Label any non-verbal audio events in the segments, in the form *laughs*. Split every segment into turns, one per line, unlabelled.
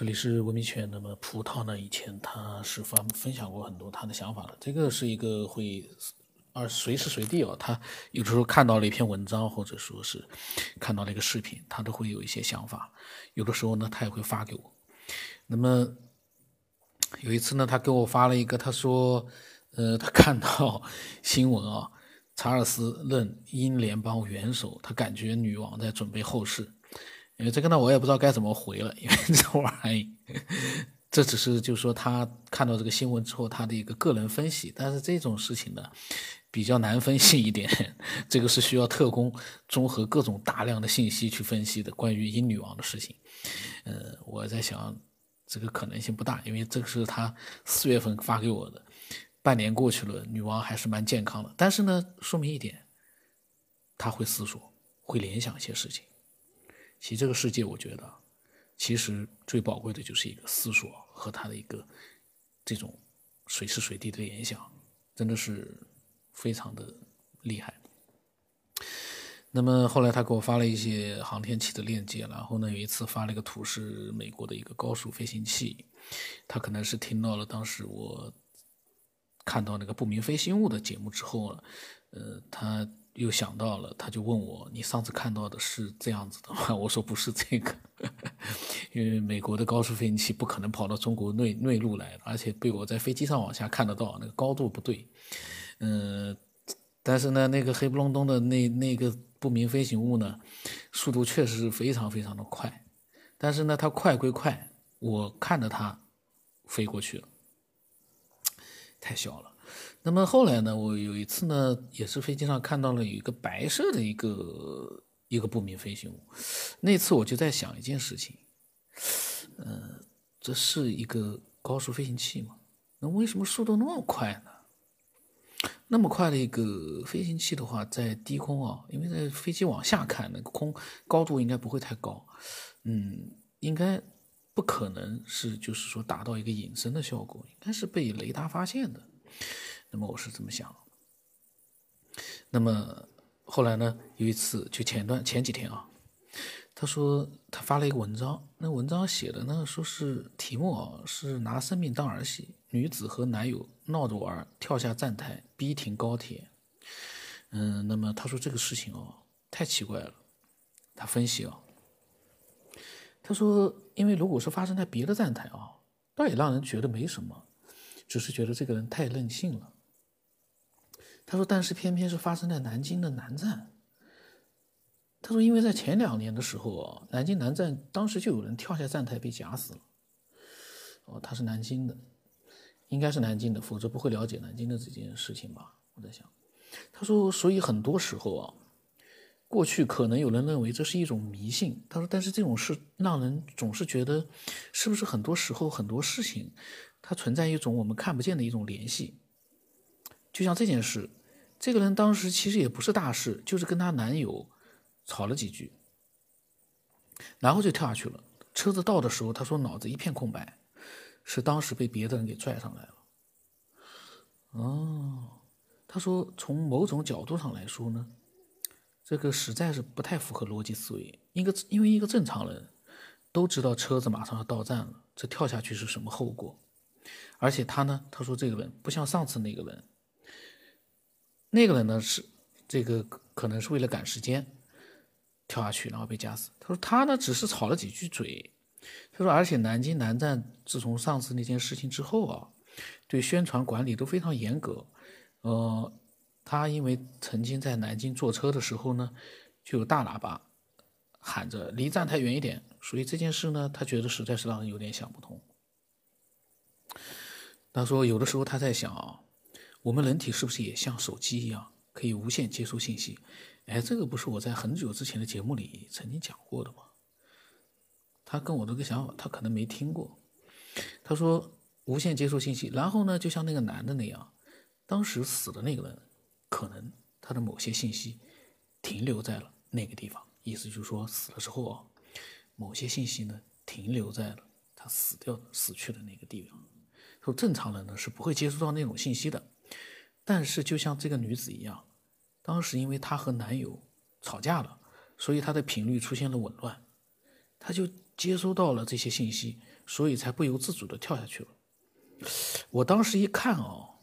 这里是文明圈。那么葡萄呢？以前他是分分享过很多他的想法的。这个是一个会，而随时随地哦，他有的时候看到了一篇文章，或者说是看到了一个视频，他都会有一些想法。有的时候呢，他也会发给我。那么有一次呢，他给我发了一个，他说，呃，他看到新闻啊，查尔斯任英联邦元首，他感觉女王在准备后事。因为这个呢，我也不知道该怎么回了，因为这玩意这只是就是说他看到这个新闻之后他的一个个人分析，但是这种事情呢比较难分析一点，*laughs* 这个是需要特工综合各种大量的信息去分析的。关于英女王的事情，呃，我在想这个可能性不大，因为这个是他四月份发给我的，半年过去了，女王还是蛮健康的。但是呢，说明一点，他会思索，会联想一些事情。其实这个世界，我觉得，其实最宝贵的就是一个思索和他的一个这种随时随地的联想，真的是非常的厉害。那么后来他给我发了一些航天器的链接，然后呢有一次发了一个图是美国的一个高速飞行器，他可能是听到了当时我看到那个不明飞行物的节目之后，呃，他。又想到了，他就问我：“你上次看到的是这样子的吗？” *laughs* 我说：“不是这个，因为美国的高速飞行器不可能跑到中国内内陆来，而且被我在飞机上往下看得到，那个高度不对。嗯，但是呢，那个黑不隆咚的那那个不明飞行物呢，速度确实是非常非常的快，但是呢，它快归快，我看着它飞过去了，太小了。”那么后来呢？我有一次呢，也是飞机上看到了有一个白色的一个一个不明飞行物。那次我就在想一件事情，呃，这是一个高速飞行器吗？那为什么速度那么快呢？那么快的一个飞行器的话，在低空啊，因为在飞机往下看，那个空高度应该不会太高，嗯，应该不可能是就是说达到一个隐身的效果，应该是被雷达发现的。那么我是这么想。那么后来呢？有一次，就前段前几天啊，他说他发了一个文章，那文章写的呢，说是题目啊是拿生命当儿戏，女子和男友闹着玩，跳下站台逼停高铁。嗯，那么他说这个事情哦太奇怪了。他分析啊，他说因为如果是发生在别的站台啊，倒也让人觉得没什么，只是觉得这个人太任性了。他说：“但是偏偏是发生在南京的南站。”他说：“因为在前两年的时候啊，南京南站当时就有人跳下站台被夹死了。”哦，他是南京的，应该是南京的，否则不会了解南京的这件事情吧？我在想。他说：“所以很多时候啊，过去可能有人认为这是一种迷信。”他说：“但是这种事让人总是觉得，是不是很多时候很多事情，它存在一种我们看不见的一种联系？就像这件事。”这个人当时其实也不是大事，就是跟她男友吵了几句，然后就跳下去了。车子到的时候，她说脑子一片空白，是当时被别的人给拽上来了。哦，她说从某种角度上来说呢，这个实在是不太符合逻辑思维。一个因为一个正常人都知道车子马上要到站了，这跳下去是什么后果？而且他呢，他说这个人不像上次那个人。那个人呢是这个可能是为了赶时间跳下去，然后被夹死。他说他呢只是吵了几句嘴。他说而且南京南站自从上次那件事情之后啊，对宣传管理都非常严格。呃，他因为曾经在南京坐车的时候呢，就有大喇叭喊着离站台远一点，所以这件事呢，他觉得实在是让人有点想不通。他说有的时候他在想啊。我们人体是不是也像手机一样，可以无限接收信息？哎，这个不是我在很久之前的节目里曾经讲过的吗？他跟我这个想法，他可能没听过。他说无限接收信息，然后呢，就像那个男的那样，当时死的那个人，可能他的某些信息停留在了那个地方，意思就是说死了之后啊，某些信息呢停留在了他死掉、死去的那个地方。说正常人呢是不会接触到那种信息的。但是，就像这个女子一样，当时因为她和男友吵架了，所以她的频率出现了紊乱，她就接收到了这些信息，所以才不由自主的跳下去了。我当时一看哦，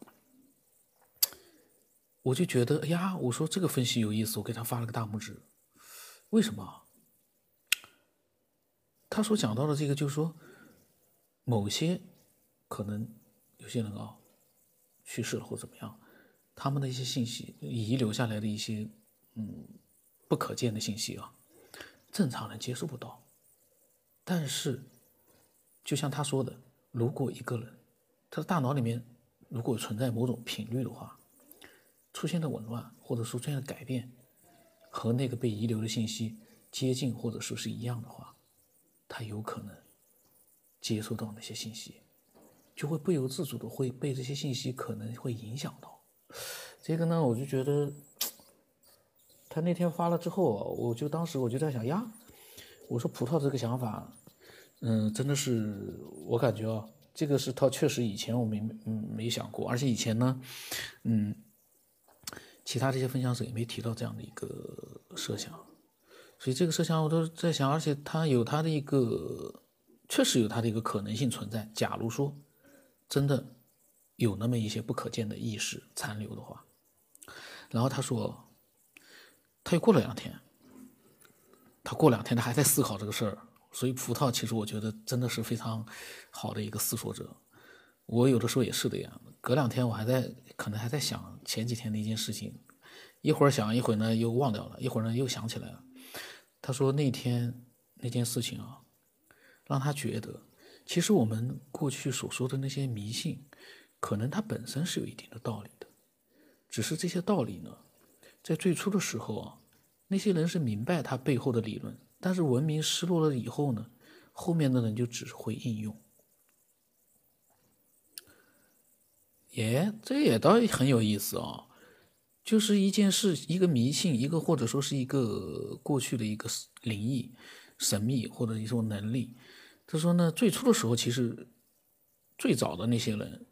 我就觉得，哎呀，我说这个分析有意思，我给他发了个大拇指。为什么？他所讲到的这个，就是说，某些可能有些人啊去世了或怎么样，他们的一些信息遗留下来的一些嗯不可见的信息啊，正常人接受不到。但是，就像他说的，如果一个人他的大脑里面如果存在某种频率的话，出现的紊乱或者说出现的改变。和那个被遗留的信息接近或者说是一样的话，他有可能接收到那些信息，就会不由自主的会被这些信息可能会影响到。这个呢，我就觉得他那天发了之后，我就当时我就在想呀，我说葡萄这个想法，嗯，真的是我感觉啊，这个是他确实以前我没嗯没想过，而且以前呢，嗯。其他这些分享者也没提到这样的一个设想，所以这个设想我都在想，而且它有它的一个，确实有它的一个可能性存在。假如说真的有那么一些不可见的意识残留的话，然后他说，他又过了两天，他过两天他还在思考这个事儿，所以葡萄其实我觉得真的是非常好的一个思索者。我有的时候也是的呀，隔两天我还在，可能还在想前几天的一件事情，一会儿想一会儿呢又忘掉了，一会儿呢又想起来了。他说那天那件事情啊，让他觉得，其实我们过去所说的那些迷信，可能它本身是有一定的道理，只是这些道理呢，在最初的时候啊，那些人是明白它背后的理论，但是文明失落了以后呢，后面的人就只会应用。耶，这也倒很有意思啊！就是一件事，一个迷信，一个或者说是一个过去的一个灵异、神秘或者一种能力。他说呢，最初的时候，其实最早的那些人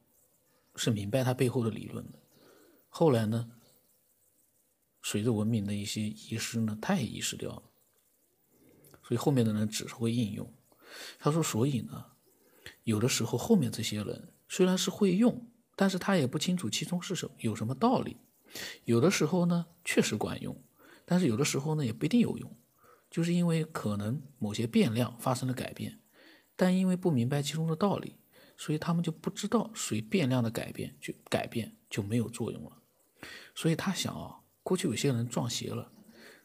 是明白他背后的理论的。后来呢，随着文明的一些遗失呢，他也遗失掉了。所以后面的人只是会应用。他说，所以呢，有的时候后面这些人虽然是会用。但是他也不清楚其中是什么有什么道理，有的时候呢确实管用，但是有的时候呢也不一定有用，就是因为可能某些变量发生了改变，但因为不明白其中的道理，所以他们就不知道随变量的改变就改变就没有作用了。所以他想啊，过去有些人撞邪了，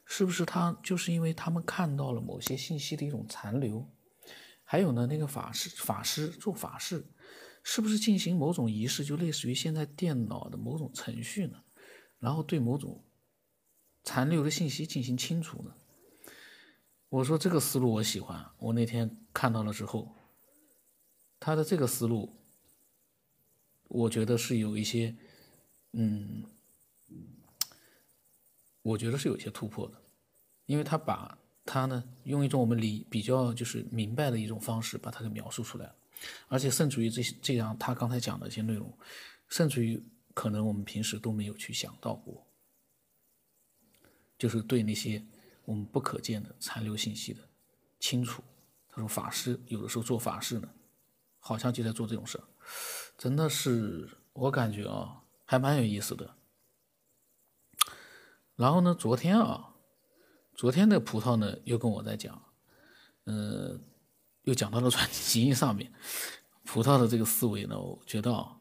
是不是他就是因为他们看到了某些信息的一种残留？还有呢，那个法师法师做法事。是不是进行某种仪式，就类似于现在电脑的某种程序呢？然后对某种残留的信息进行清除呢？我说这个思路我喜欢。我那天看到了之后，他的这个思路，我觉得是有一些，嗯，我觉得是有些突破的，因为他把他呢用一种我们理比较就是明白的一种方式把它给描述出来了。而且甚至于这些这样，他刚才讲的一些内容，甚至于可能我们平时都没有去想到过，就是对那些我们不可见的残留信息的清楚。他说法师有的时候做法事呢，好像就在做这种事儿，真的是我感觉啊，还蛮有意思的。然后呢，昨天啊，昨天的葡萄呢又跟我在讲，嗯。又讲到了转基因上面，葡萄的这个思维呢，我觉得啊，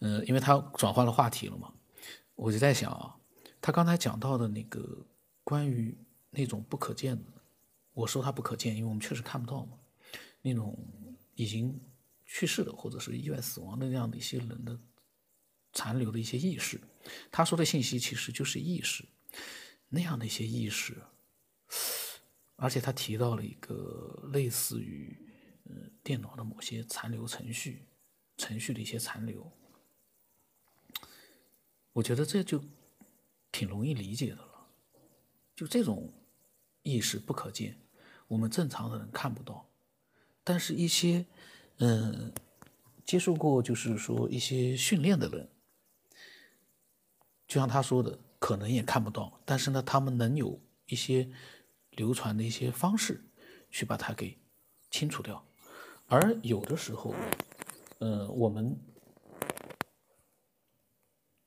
嗯，因为他转换了话题了嘛，我就在想啊，他刚才讲到的那个关于那种不可见的，我说他不可见，因为我们确实看不到嘛，那种已经去世的或者是意外死亡的那样的一些人的残留的一些意识，他说的信息其实就是意识，那样的一些意识。而且他提到了一个类似于，呃，电脑的某些残留程序，程序的一些残留。我觉得这就挺容易理解的了。就这种意识不可见，我们正常的人看不到，但是一些，嗯，接受过就是说一些训练的人，就像他说的，可能也看不到，但是呢，他们能有一些。流传的一些方式，去把它给清除掉。而有的时候，呃，我们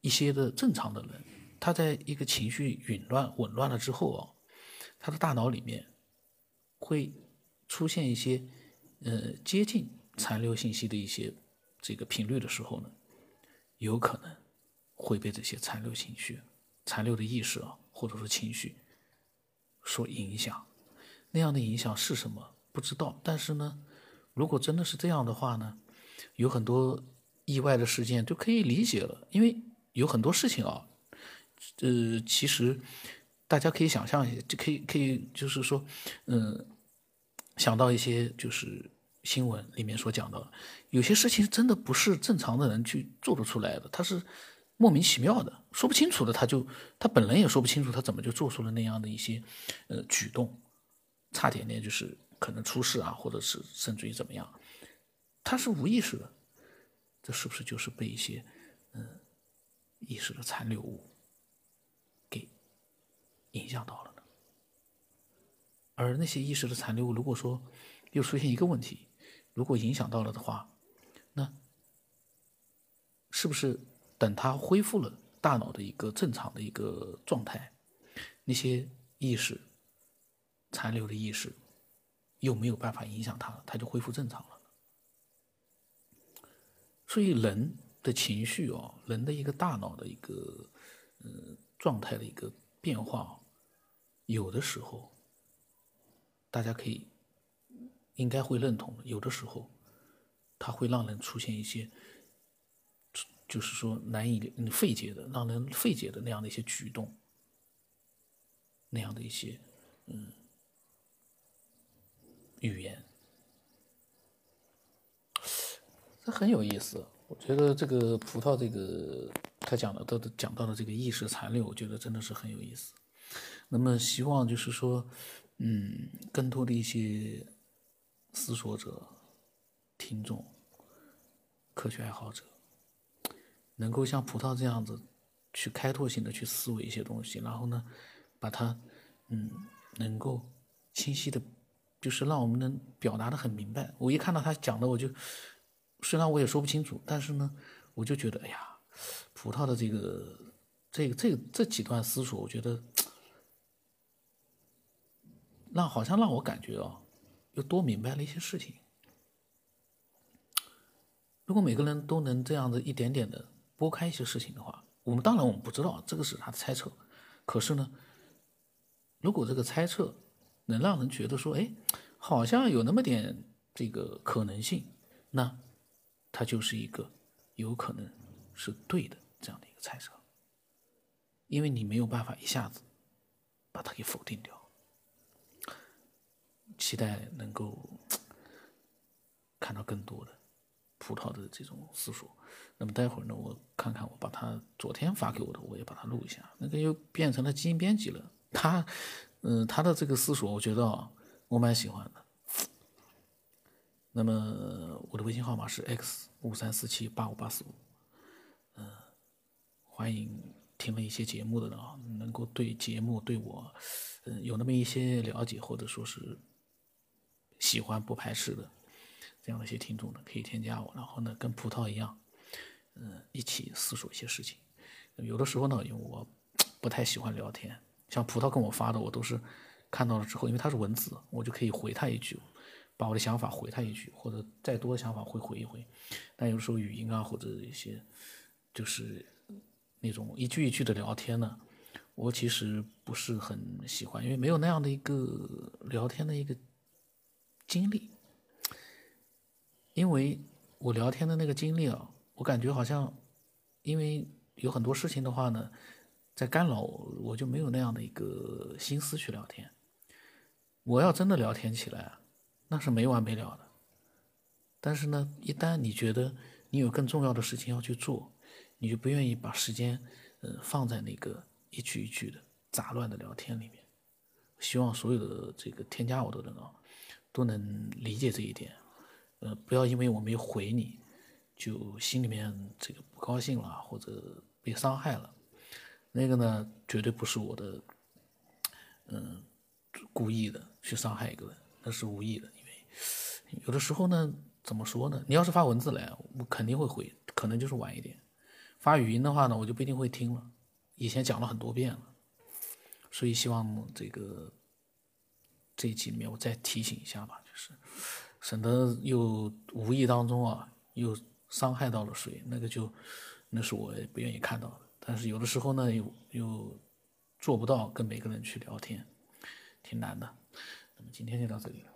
一些的正常的人，他在一个情绪紊乱、紊乱了之后啊，他的大脑里面会出现一些呃接近残留信息的一些这个频率的时候呢，有可能会被这些残留情绪、残留的意识啊，或者说情绪所影响。那样的影响是什么？不知道。但是呢。如果真的是这样的话呢，有很多意外的事件就可以理解了，因为有很多事情啊，呃，其实大家可以想象一下，就可以可以就是说，嗯，想到一些就是新闻里面所讲到的，有些事情真的不是正常的人去做得出来的，他是莫名其妙的，说不清楚的，他就他本人也说不清楚，他怎么就做出了那样的一些呃举动，差点点就是。可能出事啊，或者是甚至于怎么样，他是无意识的，这是不是就是被一些嗯意识的残留物给影响到了呢？而那些意识的残留物，如果说又出现一个问题，如果影响到了的话，那是不是等他恢复了大脑的一个正常的一个状态，那些意识残留的意识？又没有办法影响他了，他就恢复正常了。所以人的情绪哦，人的一个大脑的一个嗯状态的一个变化，有的时候大家可以应该会认同，有的时候它会让人出现一些，就是说难以费解的、让人费解的那样的一些举动，那样的一些嗯。语言，这很有意思。我觉得这个葡萄，这个他讲的都讲到的这个意识残留，我觉得真的是很有意思。那么希望就是说，嗯，更多的一些思索者、听众、科学爱好者，能够像葡萄这样子去开拓性的去思维一些东西，然后呢，把它，嗯，能够清晰的。就是让我们能表达的很明白。我一看到他讲的，我就虽然我也说不清楚，但是呢，我就觉得，哎呀，葡萄的这个这个这个这几段思索，我觉得让好像让我感觉啊，又多明白了一些事情。如果每个人都能这样子一点点的拨开一些事情的话，我们当然我们不知道这个是他的猜测，可是呢，如果这个猜测。能让人觉得说，哎，好像有那么点这个可能性，那它就是一个有可能是对的这样的一个猜测，因为你没有办法一下子把它给否定掉。期待能够 *tsk* 看到更多的葡萄的这种思索。那么待会儿呢，我看看我把他昨天发给我的，我也把它录一下。那个又变成了基因编辑了，他。嗯，他的这个思索，我觉得啊，我蛮喜欢的。那么我的微信号码是 x 五三四七八五八四五，嗯，欢迎听了一些节目的人啊，能够对节目对我，嗯，有那么一些了解，或者说是喜欢不排斥的这样的一些听众呢，可以添加我，然后呢，跟葡萄一样，嗯，一起思索一些事情。有的时候呢，因为我不太喜欢聊天。像葡萄跟我发的，我都是看到了之后，因为他是文字，我就可以回他一句，把我的想法回他一句，或者再多的想法会回一回。但有时候语音啊，或者一些就是那种一句一句的聊天呢，我其实不是很喜欢，因为没有那样的一个聊天的一个经历。因为我聊天的那个经历啊，我感觉好像，因为有很多事情的话呢。在干扰我，我就没有那样的一个心思去聊天。我要真的聊天起来，那是没完没了的。但是呢，一旦你觉得你有更重要的事情要去做，你就不愿意把时间，呃，放在那个一句一句的杂乱的聊天里面。希望所有的这个添加我的人啊，都能理解这一点。呃，不要因为我没有回你，就心里面这个不高兴了，或者被伤害了。那个呢，绝对不是我的，嗯，故意的去伤害一个人，那是无意的，因为有的时候呢，怎么说呢？你要是发文字来，我肯定会回，可能就是晚一点。发语音的话呢，我就不一定会听了。以前讲了很多遍了，所以希望这个这一集里面我再提醒一下吧，就是省得又无意当中啊又伤害到了谁，那个就那是我不愿意看到的。但是有的时候呢，又又做不到跟每个人去聊天，挺难的。那么今天就到这里了。